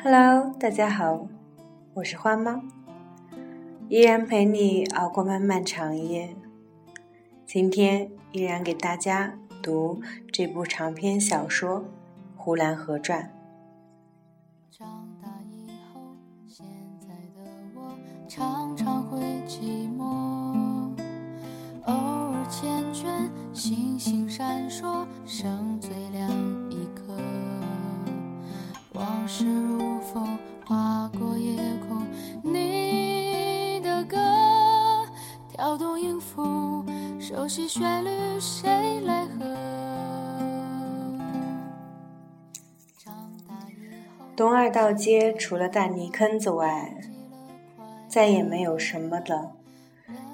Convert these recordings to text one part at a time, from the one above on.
Hello，大家好，我是花猫，依然陪你熬过漫漫长夜。今天依然给大家读这部长篇小说《呼兰河传》。长大以后，现在的我常常会寂寞，偶尔缱绻，星星闪烁，剩最亮是。如风，划过夜空，你的歌跳动音符。熟悉旋律，谁来和？东二道街除了大泥坑子外，再也没有什么了，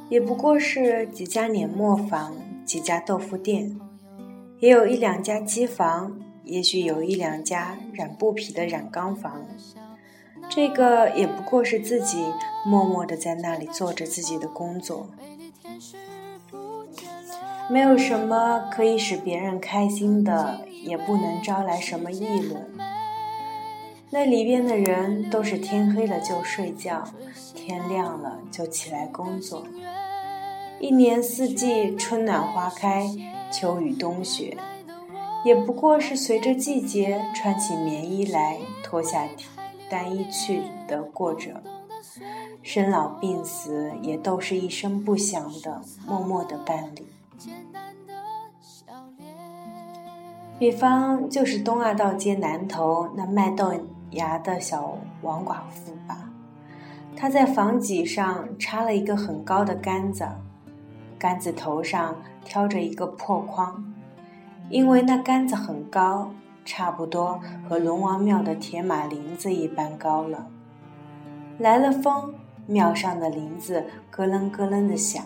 也不过是几家碾磨坊、几家豆腐店，也有一两家机房，也许有一两家染布匹的染缸房。这个也不过是自己默默的在那里做着自己的工作。没有什么可以使别人开心的，也不能招来什么议论。那里边的人都是天黑了就睡觉，天亮了就起来工作。一年四季，春暖花开，秋雨冬雪，也不过是随着季节穿起棉衣来，脱下单衣去的过着。生老病死也都是一声不响的，默默的办理。比方就是东二道街南头那卖豆芽的小王寡妇吧，她在房脊上插了一个很高的杆子，杆子头上挑着一个破筐，因为那杆子很高，差不多和龙王庙的铁马林子一般高了。来了风，庙上的林子咯楞咯楞的响。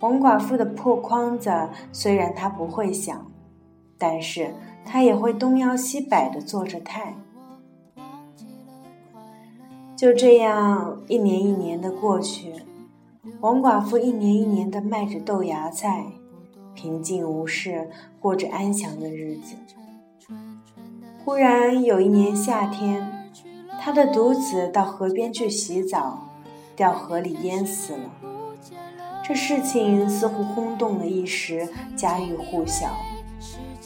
王寡妇的破筐子虽然它不会响，但是它也会东摇西摆的做着态。就这样，一年一年的过去，王寡妇一年一年的卖着豆芽菜，平静无事，过着安详的日子。忽然有一年夏天，他的独子到河边去洗澡，掉河里淹死了。这事情似乎轰动了一时，家喻户晓。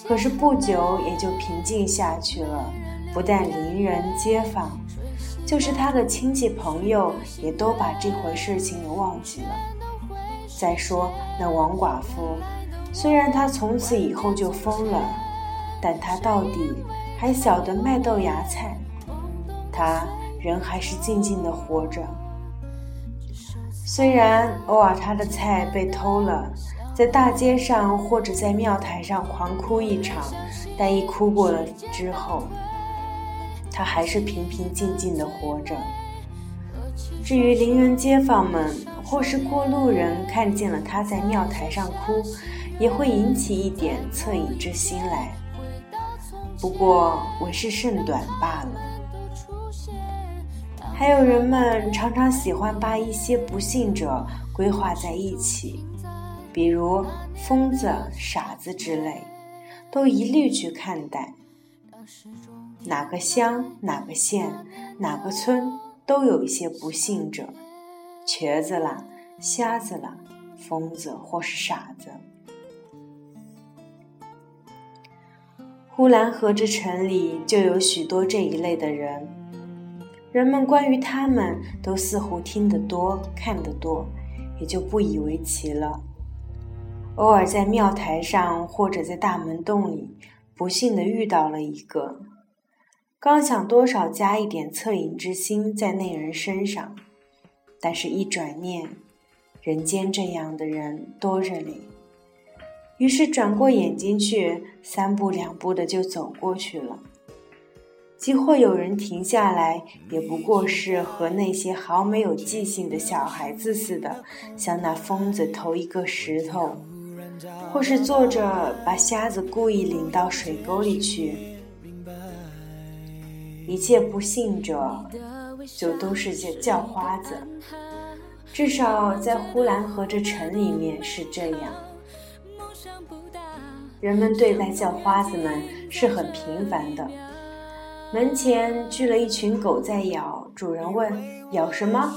可是不久也就平静下去了。不但邻人街坊，就是他的亲戚朋友，也都把这回事情给忘记了。再说那王寡妇，虽然他从此以后就疯了，但他到底还晓得卖豆芽菜，他人还是静静的活着。虽然偶尔他的菜被偷了，在大街上或者在庙台上狂哭一场，但一哭过了之后，他还是平平静静的活着。至于邻人街坊们或是过路人看见了他在庙台上哭，也会引起一点恻隐之心来，不过为是甚短罢了。还有人们常常喜欢把一些不幸者规划在一起，比如疯子、傻子之类，都一律去看待。哪个乡、哪个县、哪个村都有一些不幸者，瘸子啦、瞎子啦、疯子或是傻子。呼兰河之城里就有许多这一类的人。人们关于他们都似乎听得多、看得多，也就不以为奇了。偶尔在庙台上或者在大门洞里，不幸的遇到了一个，刚想多少加一点恻隐之心在那人身上，但是一转念，人间这样的人多着呢，于是转过眼睛去，三步两步的就走过去了。即或有人停下来，也不过是和那些毫没有记性的小孩子似的，向那疯子投一个石头，或是坐着把瞎子故意领到水沟里去。一切不幸者，就都是些叫花子，至少在呼兰河这城里面是这样。人们对待叫花子们是很平凡的。门前聚了一群狗在咬，主人问：“咬什么？”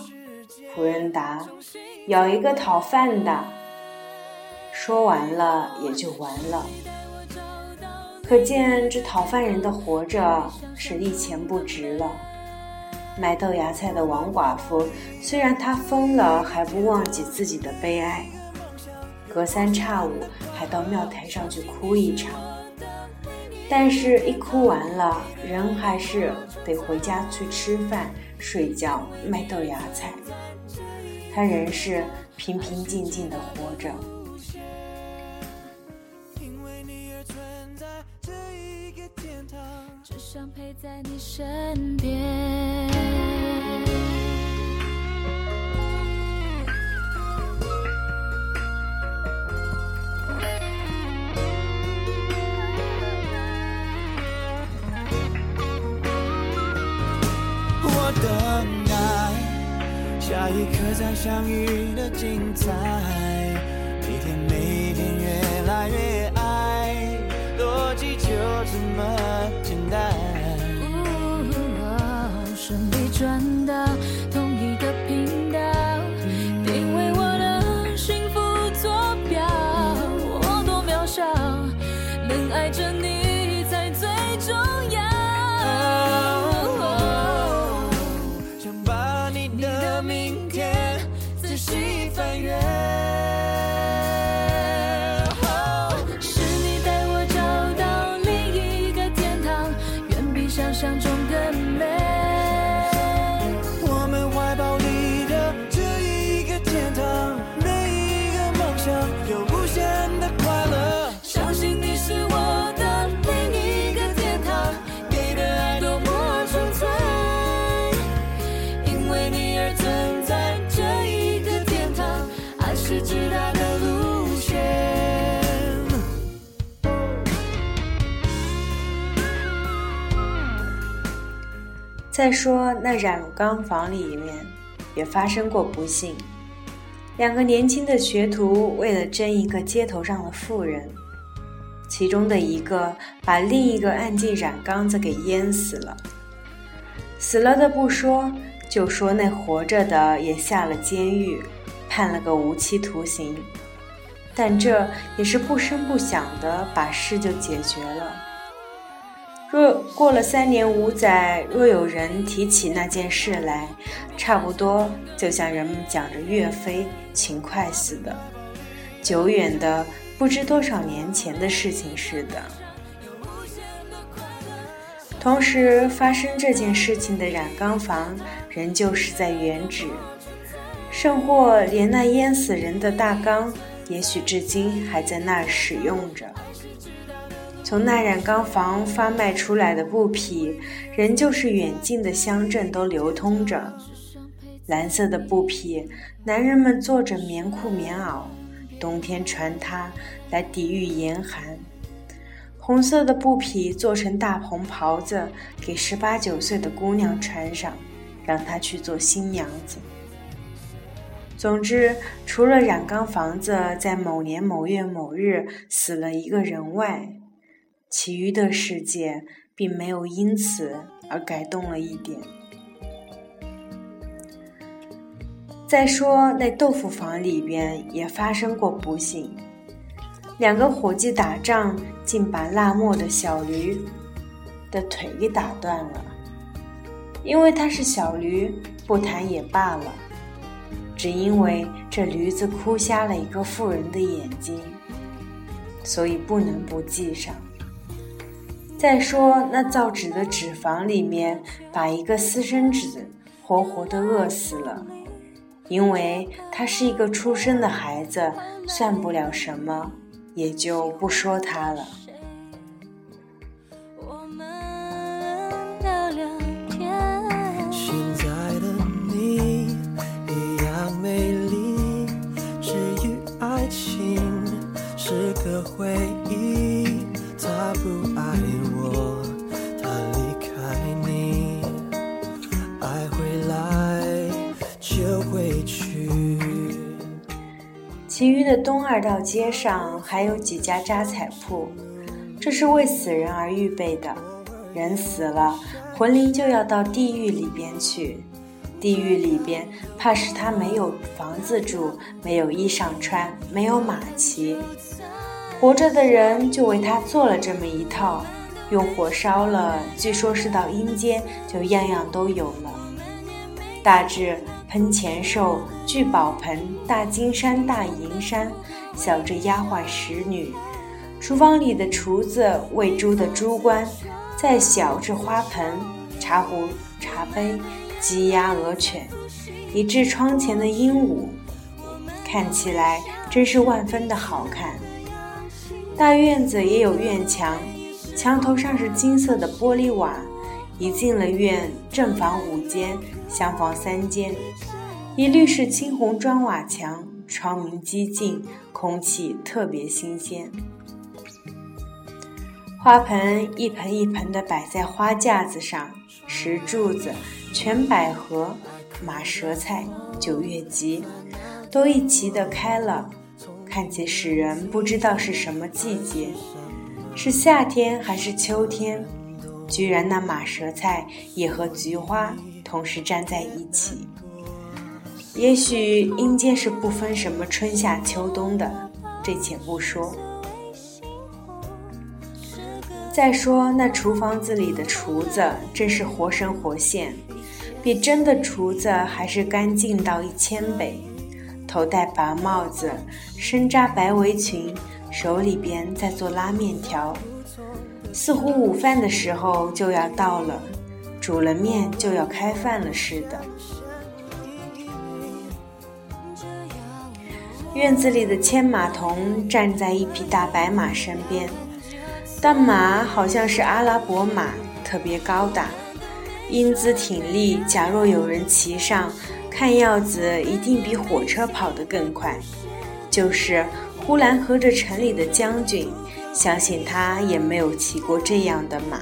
仆人答：“咬一个讨饭的。”说完了也就完了。可见这讨饭人的活着是一钱不值了。卖豆芽菜的王寡妇，虽然她疯了，还不忘记自己的悲哀，隔三差五还到庙台上去哭一场。但是，一哭完了，人还是得回家去吃饭、睡觉、卖豆芽菜。他仍是平平静静的活着。只想陪在你身边。等待下一刻再相遇的精彩，每天每再说那染缸房里面也发生过不幸，两个年轻的学徒为了争一个街头上的妇人，其中的一个把另一个按进染缸子给淹死了。死了的不说，就说那活着的也下了监狱，判了个无期徒刑，但这也是不声不响的把事就解决了。若过了三年五载，若有人提起那件事来，差不多就像人们讲着岳飞、秦桧似的，久远的不知多少年前的事情似的。同时发生这件事情的染缸房，仍旧是在原址，甚或连那淹死人的大缸，也许至今还在那儿使用着。从那染缸房发卖出来的布匹，仍旧是远近的乡镇都流通着。蓝色的布匹，男人们做着棉裤棉袄，冬天穿它来抵御严寒；红色的布匹做成大红袍子，给十八九岁的姑娘穿上，让她去做新娘子。总之，除了染缸房子在某年某月某日死了一个人外，其余的世界并没有因此而改动了一点。再说那豆腐坊里边也发生过不幸，两个伙计打仗，竟把辣墨的小驴的腿给打断了。因为他是小驴，不谈也罢了，只因为这驴子哭瞎了一个妇人的眼睛，所以不能不记上。再说那造纸的纸坊里面，把一个私生子活活的饿死了，因为他是一个出生的孩子，算不了什么，也就不说他了。二道街上还有几家扎彩铺，这是为死人而预备的，人死了，魂灵就要到地狱里边去。地狱里边，怕是他没有房子住，没有衣裳穿，没有马骑。活着的人就为他做了这么一套，用火烧了，据说是到阴间就样样都有了。大致喷钱兽、聚宝盆、大金山、大银山，小至丫鬟使女，厨房里的厨子、喂猪的猪倌，再小至花盆、茶壶、茶杯。鸡鸭鹅犬，以至窗前的鹦鹉，看起来真是万分的好看。大院子也有院墙，墙头上是金色的玻璃瓦。一进了院，正房五间，厢房三间，一律是青红砖瓦墙，窗明几净，空气特别新鲜。花盆一盆一盆地摆在花架子上，石柱子。全百合、马舌菜、九月菊，都一齐的开了，看起使人不知道是什么季节，是夏天还是秋天。居然那马舌菜也和菊花同时站在一起。也许阴间是不分什么春夏秋冬的，这且不说。再说那厨房子里的厨子，真是活神活现。比真的厨子还是干净到一千倍，头戴白帽子，身扎白围裙，手里边在做拉面条，似乎午饭的时候就要到了，煮了面就要开饭了似的。院子里的牵马童站在一匹大白马身边，但马好像是阿拉伯马，特别高大。英姿挺立，假若有人骑上，看样子一定比火车跑得更快。就是呼兰河这城里的将军，相信他也没有骑过这样的马。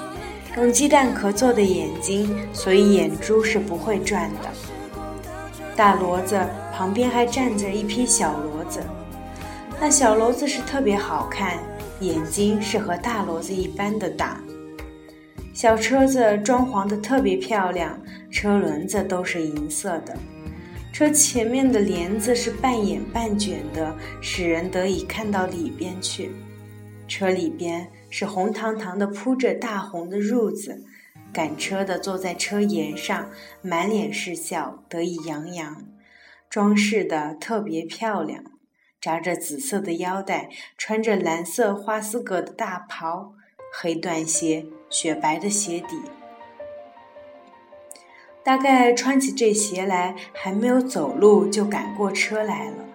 用鸡蛋壳做的眼睛，所以眼珠是不会转的。大骡子旁边还站着一匹小骡子，那小骡子是特别好看，眼睛是和大骡子一般的大。小车子装潢的特别漂亮，车轮子都是银色的。车前面的帘子是半掩半卷的，使人得以看到里边去。车里边是红堂堂的铺着大红的褥子，赶车的坐在车沿上，满脸是笑，得意洋洋，装饰的特别漂亮，扎着紫色的腰带，穿着蓝色花丝格的大袍，黑缎鞋，雪白的鞋底。大概穿起这鞋来，还没有走路就赶过车来了。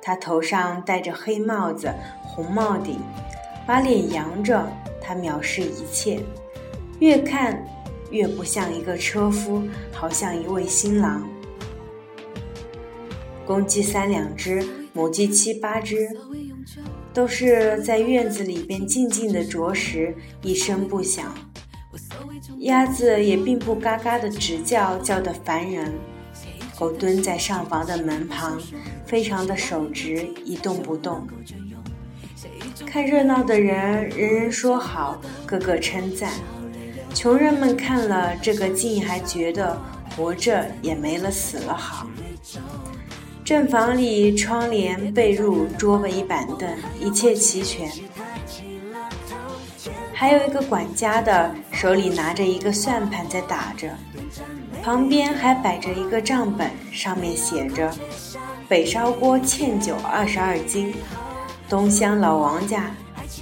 他头上戴着黑帽子、红帽顶，把脸扬着。他藐视一切，越看越不像一个车夫，好像一位新郎。公鸡三两只，母鸡七八只，都是在院子里边静静的啄食，一声不响。鸭子也并不嘎嘎的直叫，叫得烦人。狗蹲在上房的门旁，非常的守直，一动不动。看热闹的人，人人说好，个个称赞。穷人们看了这个劲，还觉得活着也没了死了好。正房里窗帘、被褥、桌子、椅板凳，一切齐全。还有一个管家的，手里拿着一个算盘在打着，旁边还摆着一个账本，上面写着：北烧锅欠酒二十二斤，东乡老王家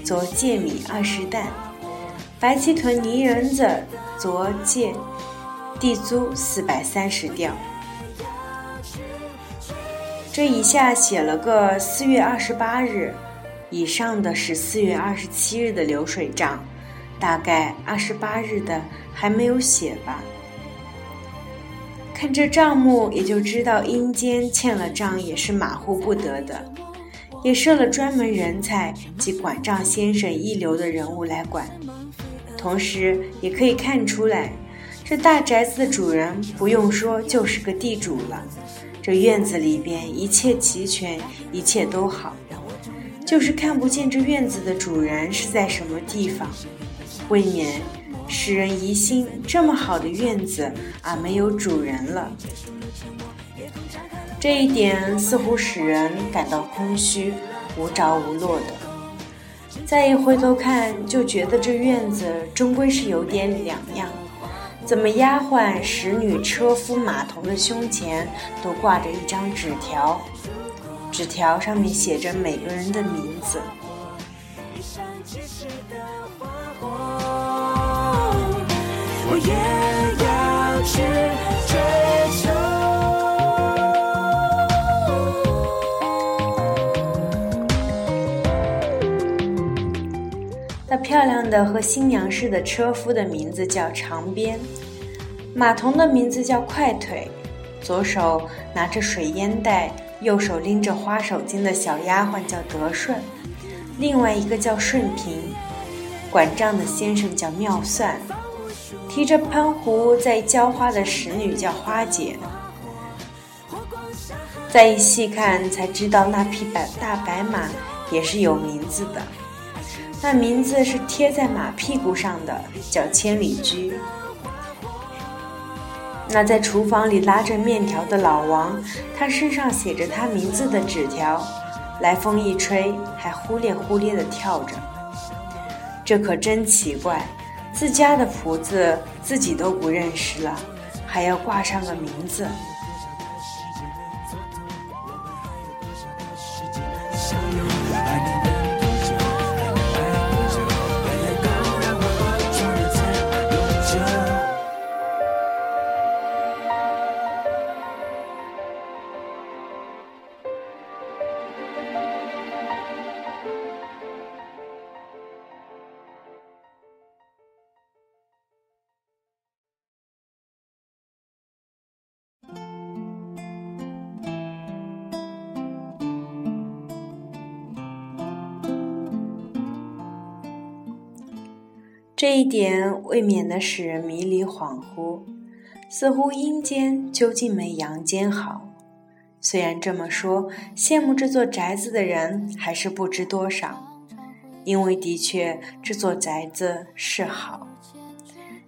昨借米二十担，白旗屯泥人子昨借地租四百三十吊。这一下写了个四月二十八日。以上的是四月二十七日的流水账，大概二十八日的还没有写吧。看这账目，也就知道阴间欠了账也是马虎不得的，也设了专门人才及管账先生一流的人物来管。同时，也可以看出来，这大宅子的主人不用说就是个地主了。这院子里边一切齐全，一切都好。就是看不见这院子的主人是在什么地方，未免使人疑心这么好的院子啊没有主人了。这一点似乎使人感到空虚、无着无落的。再一回头看，就觉得这院子终归是有点两样。怎么丫鬟、使女、车夫、马童的胸前都挂着一张纸条？纸条上面写着每个人的名字。漂亮的和新娘似的车夫的名字叫长鞭，马童的名字叫快腿，左手拿着水烟袋。右手拎着花手巾的小丫鬟叫德顺，另外一个叫顺平，管账的先生叫妙算，提着喷壶在浇花的使女叫花姐。再一细看，才知道那匹白大白马也是有名字的，那名字是贴在马屁股上的，叫千里驹。那在厨房里拉着面条的老王，他身上写着他名字的纸条，来风一吹，还忽咧忽咧地跳着。这可真奇怪，自家的仆子自己都不认识了，还要挂上个名字。这一点未免的使人迷离恍惚，似乎阴间究竟没阳间好。虽然这么说，羡慕这座宅子的人还是不知多少，因为的确这座宅子是好，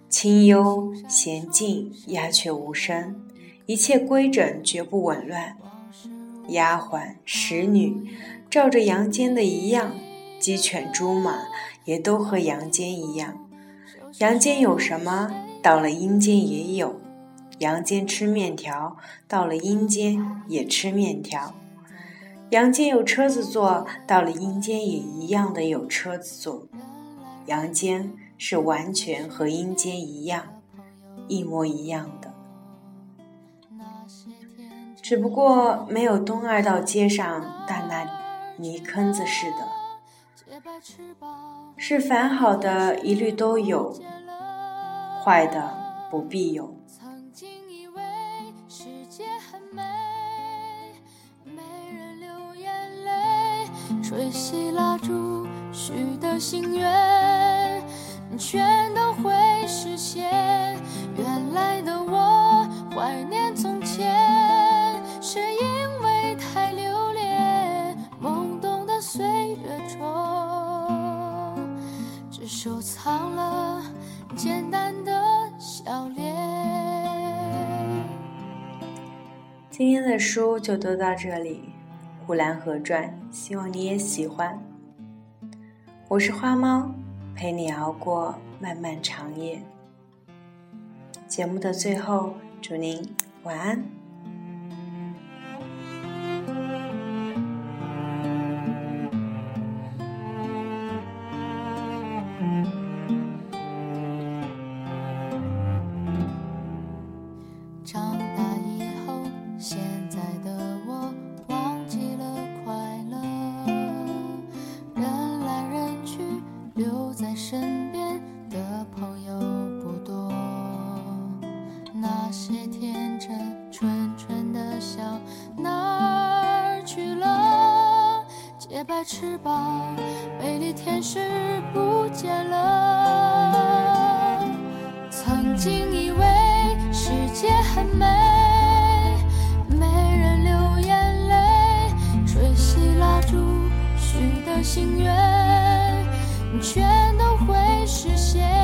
清幽娴静，鸦雀无声，一切规整，绝不紊乱。丫鬟使女照着阳间的一样，鸡犬猪马。也都和阳间一样，阳间有什么，到了阴间也有；阳间吃面条，到了阴间也吃面条；阳间有车子坐，到了阴间也一样的有车子坐。阳间是完全和阴间一样，一模一样的，只不过没有东二道街上大那泥坑子似的。是凡好的一律都有，坏的不必有。曾经以为世界很美，没人流眼泪，吹熄蜡烛许的心愿，全都会实现。原来的我怀今天的书就读到这里，《呼兰河传》，希望你也喜欢。我是花猫，陪你熬过漫漫长夜。节目的最后，祝您晚安。全都会实现。